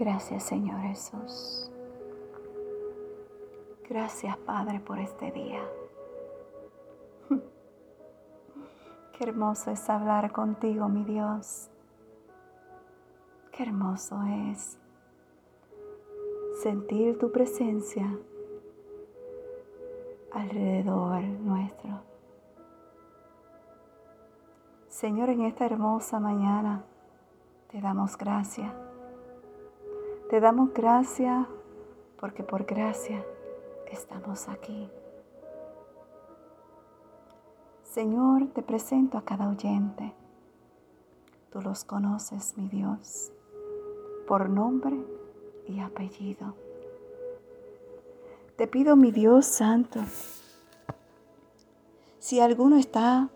Gracias Señor Jesús. Gracias Padre por este día. Qué hermoso es hablar contigo, mi Dios. Qué hermoso es sentir tu presencia alrededor nuestro. Señor, en esta hermosa mañana te damos gracias te damos gracias porque por gracia estamos aquí. Señor, te presento a cada oyente. Tú los conoces, mi Dios, por nombre y apellido. Te pido, mi Dios Santo, si alguno está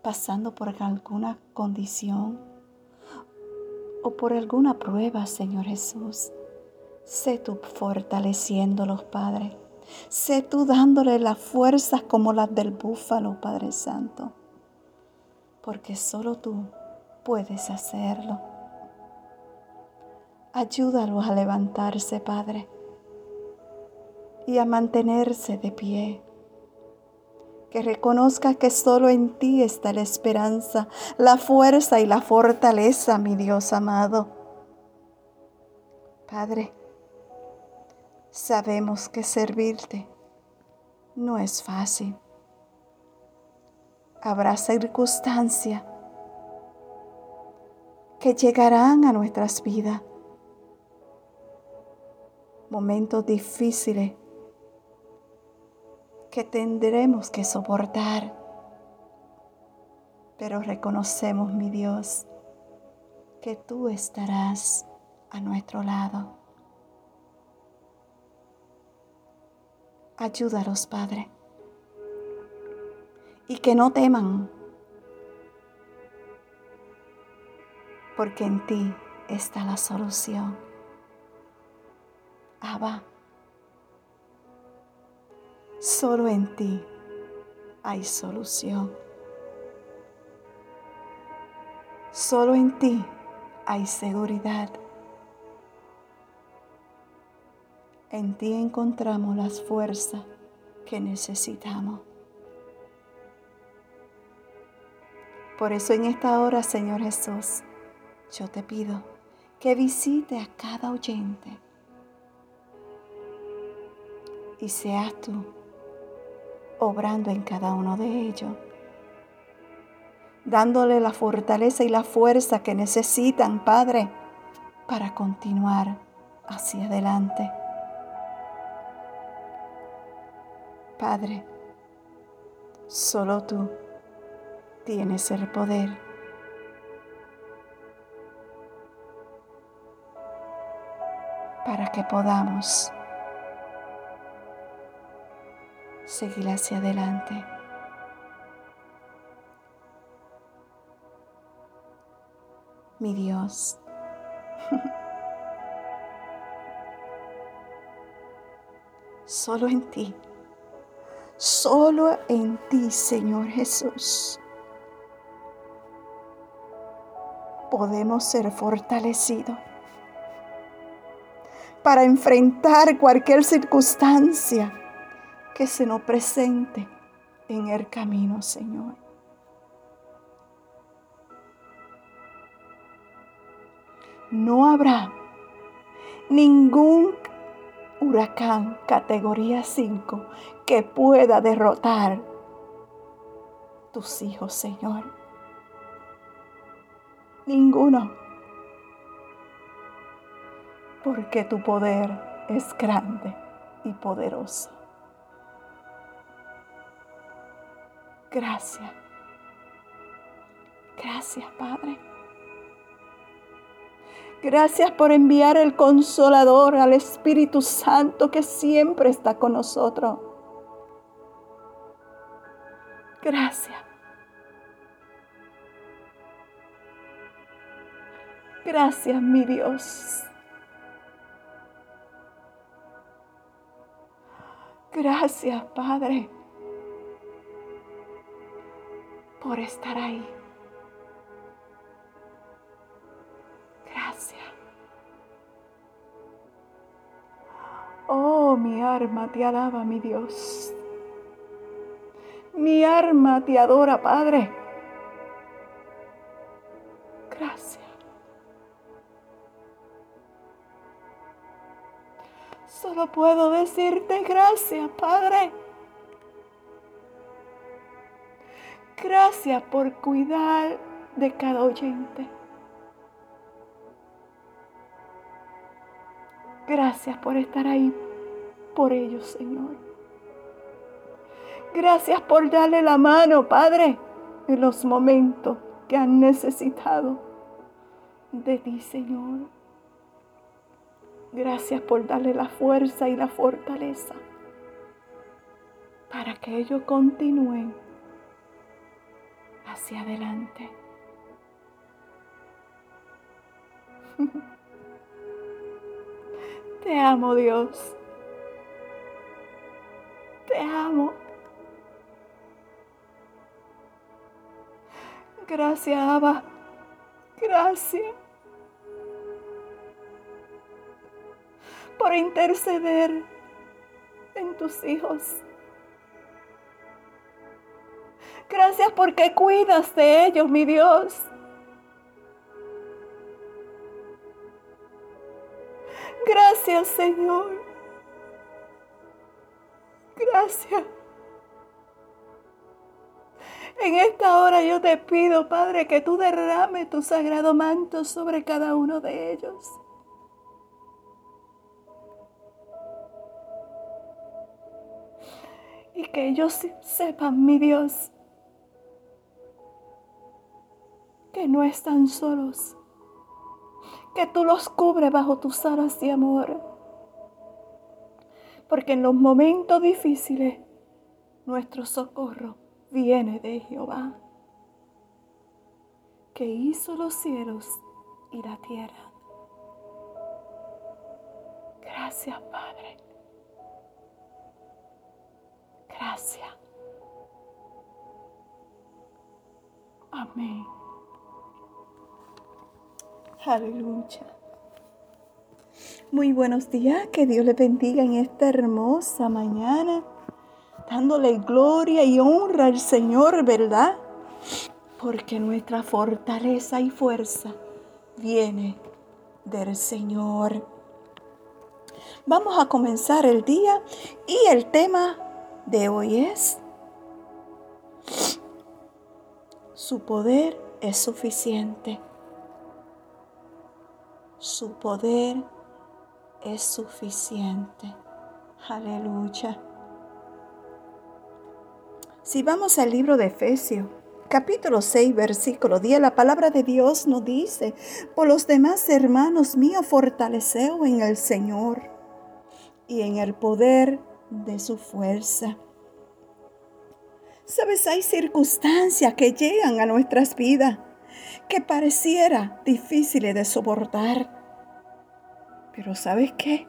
pasando por alguna condición o por alguna prueba, Señor Jesús, Sé tú fortaleciéndolos, Padre. Sé tú dándole las fuerzas como las del búfalo, Padre Santo. Porque solo tú puedes hacerlo. Ayúdalos a levantarse, Padre, y a mantenerse de pie. Que reconozca que solo en ti está la esperanza, la fuerza y la fortaleza, mi Dios amado. Padre, Sabemos que servirte no es fácil. Habrá circunstancias que llegarán a nuestras vidas, momentos difíciles que tendremos que soportar. Pero reconocemos, mi Dios, que tú estarás a nuestro lado. Ayúdalos, Padre. Y que no teman, porque en ti está la solución. Abba, solo en ti hay solución. Solo en ti hay seguridad. En ti encontramos las fuerzas que necesitamos. Por eso en esta hora, Señor Jesús, yo te pido que visite a cada oyente y seas tú obrando en cada uno de ellos, dándole la fortaleza y la fuerza que necesitan, Padre, para continuar hacia adelante. Padre, solo tú tienes el poder. para que podamos seguir hacia adelante. Mi Dios, solo en ti Solo en ti, Señor Jesús, podemos ser fortalecidos para enfrentar cualquier circunstancia que se nos presente en el camino, Señor. No habrá ningún huracán categoría 5 que pueda derrotar tus hijos, Señor. Ninguno. Porque tu poder es grande y poderoso. Gracias. Gracias, Padre. Gracias por enviar el consolador al Espíritu Santo que siempre está con nosotros. Gracias. Gracias, mi Dios. Gracias, Padre, por estar ahí. mi alma te alaba, mi Dios. Mi alma te adora, Padre. Gracias. Solo puedo decirte gracias, Padre. Gracias por cuidar de cada oyente. Gracias por estar ahí por ellos, Señor. Gracias por darle la mano, Padre, en los momentos que han necesitado de ti, Señor. Gracias por darle la fuerza y la fortaleza para que ellos continúen hacia adelante. Te amo, Dios. Te amo. Gracias, Abba. Gracias. Por interceder en tus hijos. Gracias porque cuidas de ellos, mi Dios. Gracias, Señor. Gracias. En esta hora yo te pido, Padre, que tú derrame tu sagrado manto sobre cada uno de ellos. Y que ellos sepan, mi Dios, que no están solos, que tú los cubres bajo tus alas de amor. Porque en los momentos difíciles, nuestro socorro viene de Jehová, que hizo los cielos y la tierra. Gracias, Padre. Gracias. Amén. Aleluya. Muy buenos días, que Dios le bendiga en esta hermosa mañana, dándole gloria y honra al Señor, ¿verdad? Porque nuestra fortaleza y fuerza viene del Señor. Vamos a comenzar el día y el tema de hoy es, su poder es suficiente su poder es suficiente. Aleluya. Si vamos al libro de Efesios, capítulo 6, versículo 10, la palabra de Dios nos dice, por los demás hermanos míos, fortaleceo en el Señor y en el poder de su fuerza. Sabes, hay circunstancias que llegan a nuestras vidas que pareciera difíciles de soportar. Pero ¿sabes qué?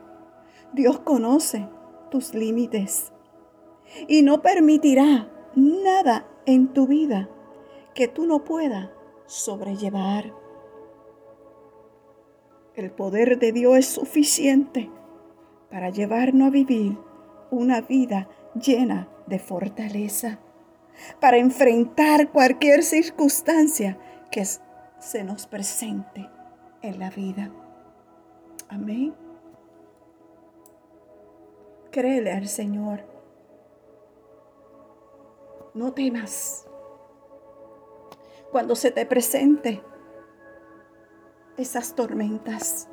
Dios conoce tus límites y no permitirá nada en tu vida que tú no puedas sobrellevar. El poder de Dios es suficiente para llevarnos a vivir una vida llena de fortaleza, para enfrentar cualquier circunstancia que se nos presente en la vida. Amén. Créele al Señor. No temas. Cuando se te presente esas tormentas,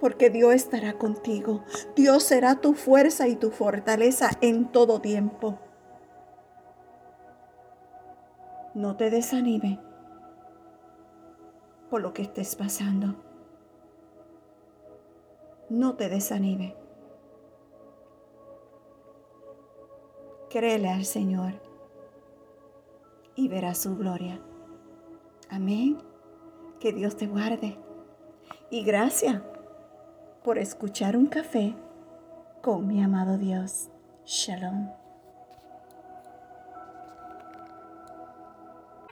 porque Dios estará contigo. Dios será tu fuerza y tu fortaleza en todo tiempo. No te desanime por lo que estés pasando. No te desanime. Créele al Señor y verás su gloria. Amén. Que Dios te guarde. Y gracias por escuchar un café con mi amado Dios. Shalom.